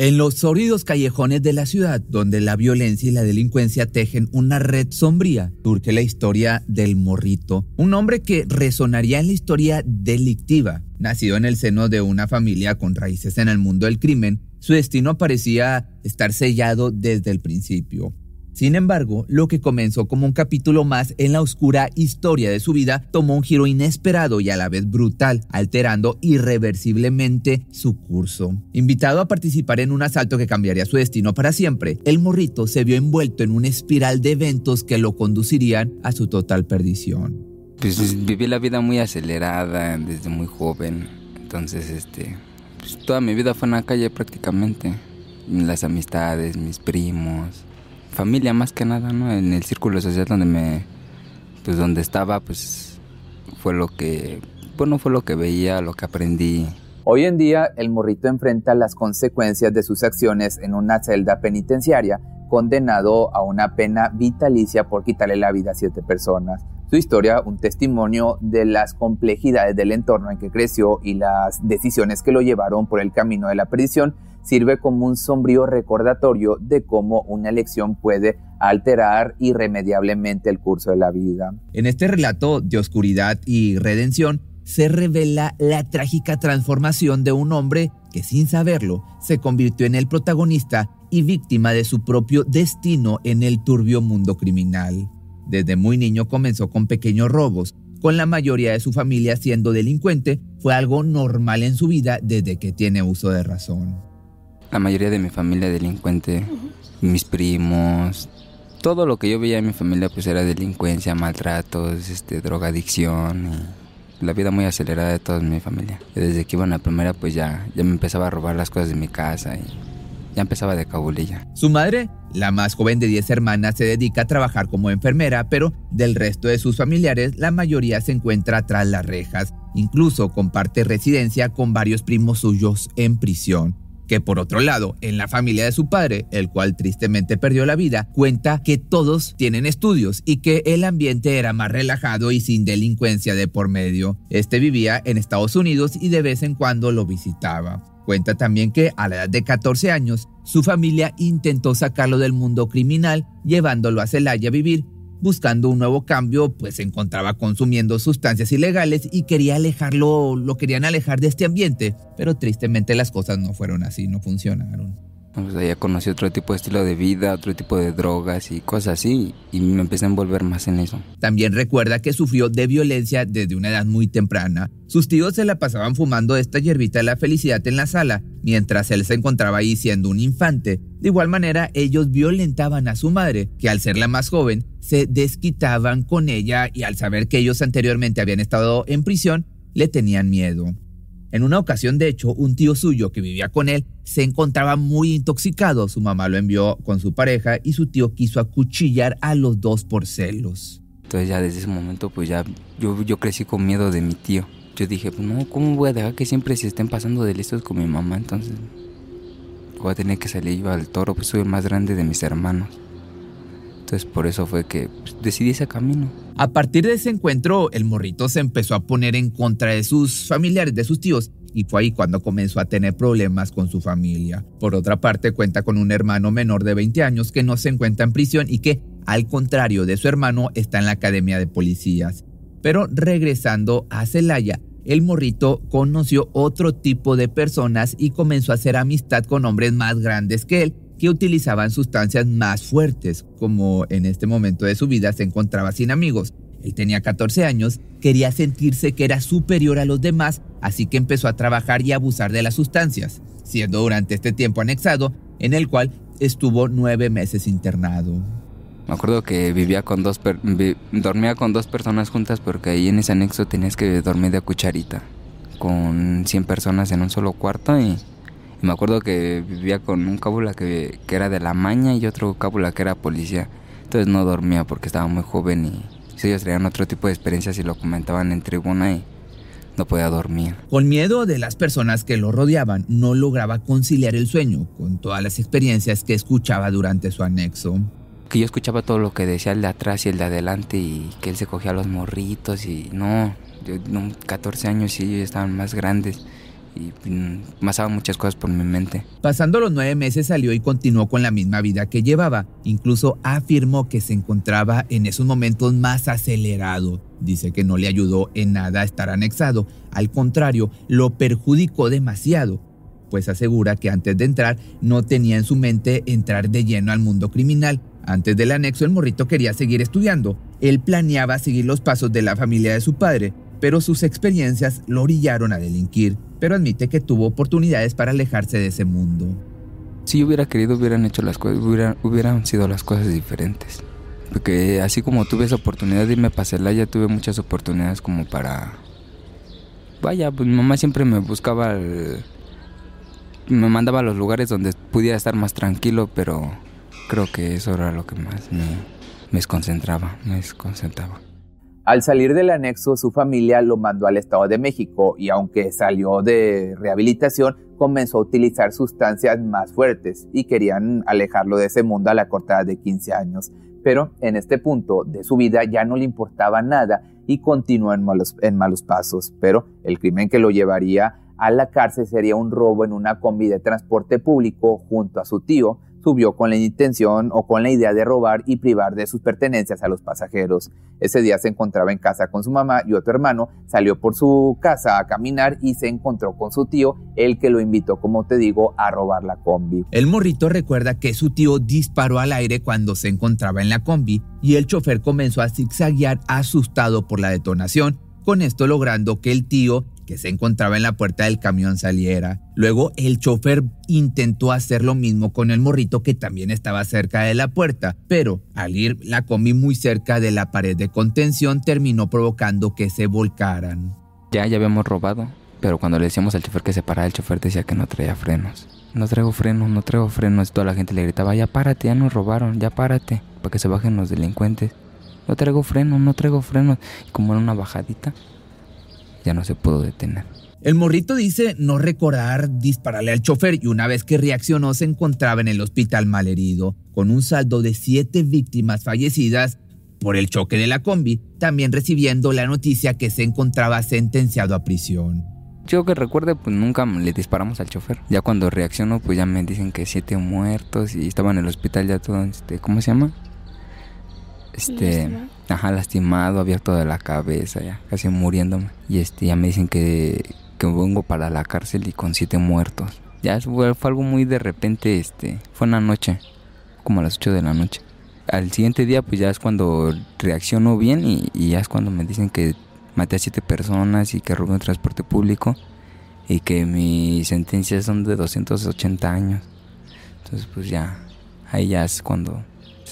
En los sórdidos callejones de la ciudad, donde la violencia y la delincuencia tejen una red sombría, surge la historia del morrito, un hombre que resonaría en la historia delictiva. Nacido en el seno de una familia con raíces en el mundo del crimen, su destino parecía estar sellado desde el principio. Sin embargo, lo que comenzó como un capítulo más en la oscura historia de su vida tomó un giro inesperado y a la vez brutal, alterando irreversiblemente su curso. Invitado a participar en un asalto que cambiaría su destino para siempre, el morrito se vio envuelto en una espiral de eventos que lo conducirían a su total perdición. Pues viví la vida muy acelerada desde muy joven, entonces este, pues, toda mi vida fue en la calle prácticamente, las amistades, mis primos familia más que nada, ¿no? En el círculo social donde me, pues donde estaba, pues fue lo que, bueno, fue lo que veía, lo que aprendí. Hoy en día, el morrito enfrenta las consecuencias de sus acciones en una celda penitenciaria, condenado a una pena vitalicia por quitarle la vida a siete personas. Su historia, un testimonio de las complejidades del entorno en que creció y las decisiones que lo llevaron por el camino de la perdición, sirve como un sombrío recordatorio de cómo una elección puede alterar irremediablemente el curso de la vida. En este relato de oscuridad y redención se revela la trágica transformación de un hombre que sin saberlo se convirtió en el protagonista y víctima de su propio destino en el turbio mundo criminal. Desde muy niño comenzó con pequeños robos, con la mayoría de su familia siendo delincuente, fue algo normal en su vida desde que tiene uso de razón la mayoría de mi familia delincuente, mis primos, todo lo que yo veía en mi familia pues era delincuencia, maltratos, este, drogadicción y la vida muy acelerada de toda mi familia. desde que iba en la primera pues ya, ya me empezaba a robar las cosas de mi casa y ya empezaba de cabulilla. Su madre, la más joven de 10 hermanas, se dedica a trabajar como enfermera, pero del resto de sus familiares la mayoría se encuentra tras las rejas. Incluso comparte residencia con varios primos suyos en prisión que por otro lado, en la familia de su padre, el cual tristemente perdió la vida, cuenta que todos tienen estudios y que el ambiente era más relajado y sin delincuencia de por medio. Este vivía en Estados Unidos y de vez en cuando lo visitaba. Cuenta también que a la edad de 14 años, su familia intentó sacarlo del mundo criminal, llevándolo a Celaya a vivir, buscando un nuevo cambio, pues se encontraba consumiendo sustancias ilegales y quería alejarlo, lo querían alejar de este ambiente, pero tristemente las cosas no fueron así, no funcionaron. Pues ya conocí otro tipo de estilo de vida, otro tipo de drogas y cosas así, y me empecé a envolver más en eso. También recuerda que sufrió de violencia desde una edad muy temprana. Sus tíos se la pasaban fumando esta hierbita de la felicidad en la sala, mientras él se encontraba ahí siendo un infante. De igual manera, ellos violentaban a su madre, que al ser la más joven, se desquitaban con ella y al saber que ellos anteriormente habían estado en prisión, le tenían miedo. En una ocasión, de hecho, un tío suyo que vivía con él se encontraba muy intoxicado. Su mamá lo envió con su pareja y su tío quiso acuchillar a los dos por celos. Entonces ya desde ese momento pues ya yo, yo crecí con miedo de mi tío. Yo dije, pues no, ¿cómo voy a dejar que siempre se estén pasando de listos con mi mamá? Entonces voy a tener que salir yo al toro, pues soy el más grande de mis hermanos. Entonces por eso fue que pues, decidí ese camino. A partir de ese encuentro, el morrito se empezó a poner en contra de sus familiares, de sus tíos, y fue ahí cuando comenzó a tener problemas con su familia. Por otra parte, cuenta con un hermano menor de 20 años que no se encuentra en prisión y que, al contrario de su hermano, está en la academia de policías. Pero regresando a Celaya, el morrito conoció otro tipo de personas y comenzó a hacer amistad con hombres más grandes que él que utilizaban sustancias más fuertes, como en este momento de su vida se encontraba sin amigos. Él tenía 14 años, quería sentirse que era superior a los demás, así que empezó a trabajar y abusar de las sustancias, siendo durante este tiempo anexado, en el cual estuvo nueve meses internado. Me acuerdo que vivía con dos, dormía con dos personas juntas porque ahí en ese anexo tenías que dormir de cucharita, con 100 personas en un solo cuarto y me acuerdo que vivía con un cábula que, que, era de la maña y otro cábula que era policía. Entonces no dormía porque estaba muy joven y ellos traían otro tipo de experiencias y lo comentaban en tribuna y no podía dormir. Con miedo de las personas que lo rodeaban, no lograba conciliar el sueño con todas las experiencias que escuchaba durante su anexo. Que yo escuchaba todo lo que decía el de atrás y el de adelante y que él se cogía los morritos y no, yo, 14 años y ellos estaban más grandes y mm, pasaban muchas cosas por mi mente. Pasando los nueve meses salió y continuó con la misma vida que llevaba. Incluso afirmó que se encontraba en esos momentos más acelerado. Dice que no le ayudó en nada estar anexado. Al contrario, lo perjudicó demasiado pues asegura que antes de entrar no tenía en su mente entrar de lleno al mundo criminal. Antes del anexo el morrito quería seguir estudiando. Él planeaba seguir los pasos de la familia de su padre, pero sus experiencias lo orillaron a delinquir, pero admite que tuvo oportunidades para alejarse de ese mundo. Si hubiera querido, hubieran hecho las cosas, hubieran sido las cosas diferentes. Porque así como tuve esa oportunidad de irme para ya tuve muchas oportunidades como para... Vaya, pues mi mamá siempre me buscaba me mandaba a los lugares donde pudiera estar más tranquilo, pero creo que eso era lo que más me desconcentraba, me desconcentraba. Al salir del anexo, su familia lo mandó al Estado de México y aunque salió de rehabilitación, comenzó a utilizar sustancias más fuertes y querían alejarlo de ese mundo a la corta de 15 años. Pero en este punto de su vida ya no le importaba nada y continuó en malos, en malos pasos. Pero el crimen que lo llevaría a la cárcel sería un robo en una combi de transporte público junto a su tío, subió con la intención o con la idea de robar y privar de sus pertenencias a los pasajeros. Ese día se encontraba en casa con su mamá y otro hermano, salió por su casa a caminar y se encontró con su tío, el que lo invitó, como te digo, a robar la combi. El morrito recuerda que su tío disparó al aire cuando se encontraba en la combi y el chofer comenzó a zigzaguear asustado por la detonación, con esto logrando que el tío que se encontraba en la puerta del camión saliera. Luego el chofer intentó hacer lo mismo con el morrito que también estaba cerca de la puerta, pero al ir la comí muy cerca de la pared de contención terminó provocando que se volcaran. Ya, ya habíamos robado, pero cuando le decíamos al chofer que se parara, el chofer decía que no traía frenos. No traigo frenos, no traigo frenos. Y toda la gente le gritaba, ya párate, ya nos robaron, ya párate, para que se bajen los delincuentes. No traigo frenos, no traigo frenos. Y como era una bajadita, ya no se pudo detener. El morrito dice no recordar dispararle al chofer y una vez que reaccionó se encontraba en el hospital malherido, con un saldo de siete víctimas fallecidas por el choque de la combi, también recibiendo la noticia que se encontraba sentenciado a prisión. Yo que recuerde, pues nunca le disparamos al chofer. Ya cuando reaccionó, pues ya me dicen que siete muertos y estaba en el hospital ya todo, este, ¿cómo se llama? Este, ajá, lastimado, abierto de la cabeza, ya casi muriéndome. Y este, ya me dicen que, que vengo para la cárcel y con siete muertos. Ya fue, algo muy de repente, este, fue una noche, como a las 8 de la noche. Al siguiente día, pues ya es cuando reacciono bien y, y ya es cuando me dicen que maté a siete personas y que robé un transporte público y que mis sentencias son de 280 años. Entonces, pues ya, ahí ya es cuando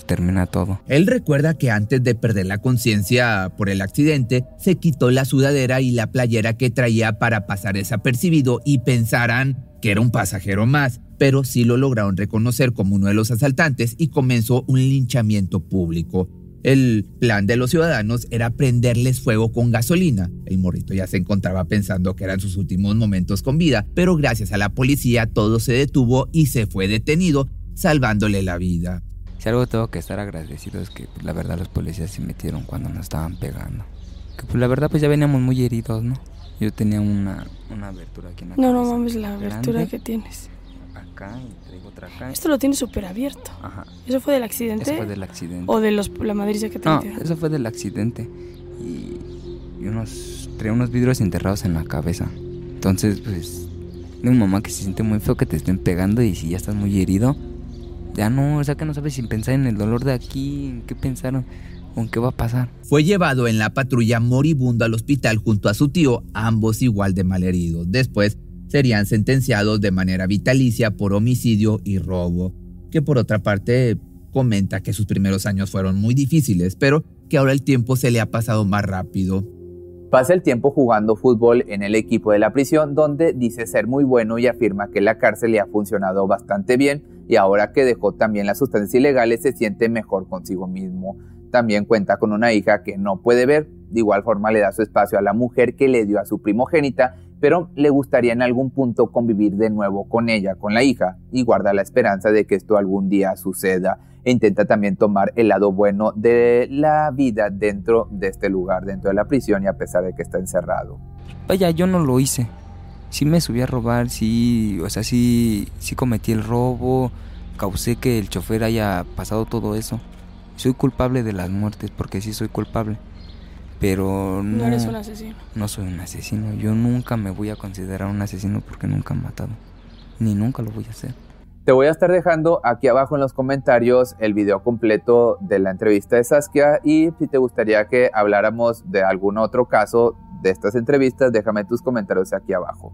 termina todo. Él recuerda que antes de perder la conciencia por el accidente, se quitó la sudadera y la playera que traía para pasar desapercibido y pensaran que era un pasajero más, pero sí lo lograron reconocer como uno de los asaltantes y comenzó un linchamiento público. El plan de los ciudadanos era prenderles fuego con gasolina. El morrito ya se encontraba pensando que eran sus últimos momentos con vida, pero gracias a la policía todo se detuvo y se fue detenido, salvándole la vida. Si algo tengo que estar agradecido es que pues, la verdad los policías se metieron cuando nos estaban pegando. Que pues la verdad pues ya veníamos muy heridos, ¿no? Yo tenía una, una abertura aquí en la No, no mames la abertura que tienes. Acá y traigo otra acá. Esto lo tienes súper abierto. Ajá. ¿Eso fue del accidente? Eso fue del accidente. ¿O de los, la madriza que te No, eso fue del accidente. Y, y unos, traía unos vidrios enterrados en la cabeza. Entonces, pues, de un mamá que se siente muy feo que te estén pegando y si ya estás muy herido, ya no, o sea que no sabes sin pensar en el dolor de aquí, en qué pensaron, en qué va a pasar. Fue llevado en la patrulla moribundo al hospital junto a su tío, ambos igual de malheridos. Después serían sentenciados de manera vitalicia por homicidio y robo, que por otra parte comenta que sus primeros años fueron muy difíciles, pero que ahora el tiempo se le ha pasado más rápido. Pasa el tiempo jugando fútbol en el equipo de la prisión, donde dice ser muy bueno y afirma que la cárcel le ha funcionado bastante bien y ahora que dejó también las sustancias ilegales se siente mejor consigo mismo. También cuenta con una hija que no puede ver, de igual forma le da su espacio a la mujer que le dio a su primogénita, pero le gustaría en algún punto convivir de nuevo con ella, con la hija, y guarda la esperanza de que esto algún día suceda. E intenta también tomar el lado bueno de la vida dentro de este lugar, dentro de la prisión y a pesar de que está encerrado. Vaya, yo no lo hice sí me subí a robar, sí, o sea, sí, sí cometí el robo, causé que el chofer haya pasado todo eso. Soy culpable de las muertes porque sí soy culpable. Pero no, no eres un asesino. No soy un asesino. Yo nunca me voy a considerar un asesino porque nunca he matado. Ni nunca lo voy a hacer. Te voy a estar dejando aquí abajo en los comentarios el video completo de la entrevista de Saskia y si te gustaría que habláramos de algún otro caso de estas entrevistas, déjame tus comentarios aquí abajo.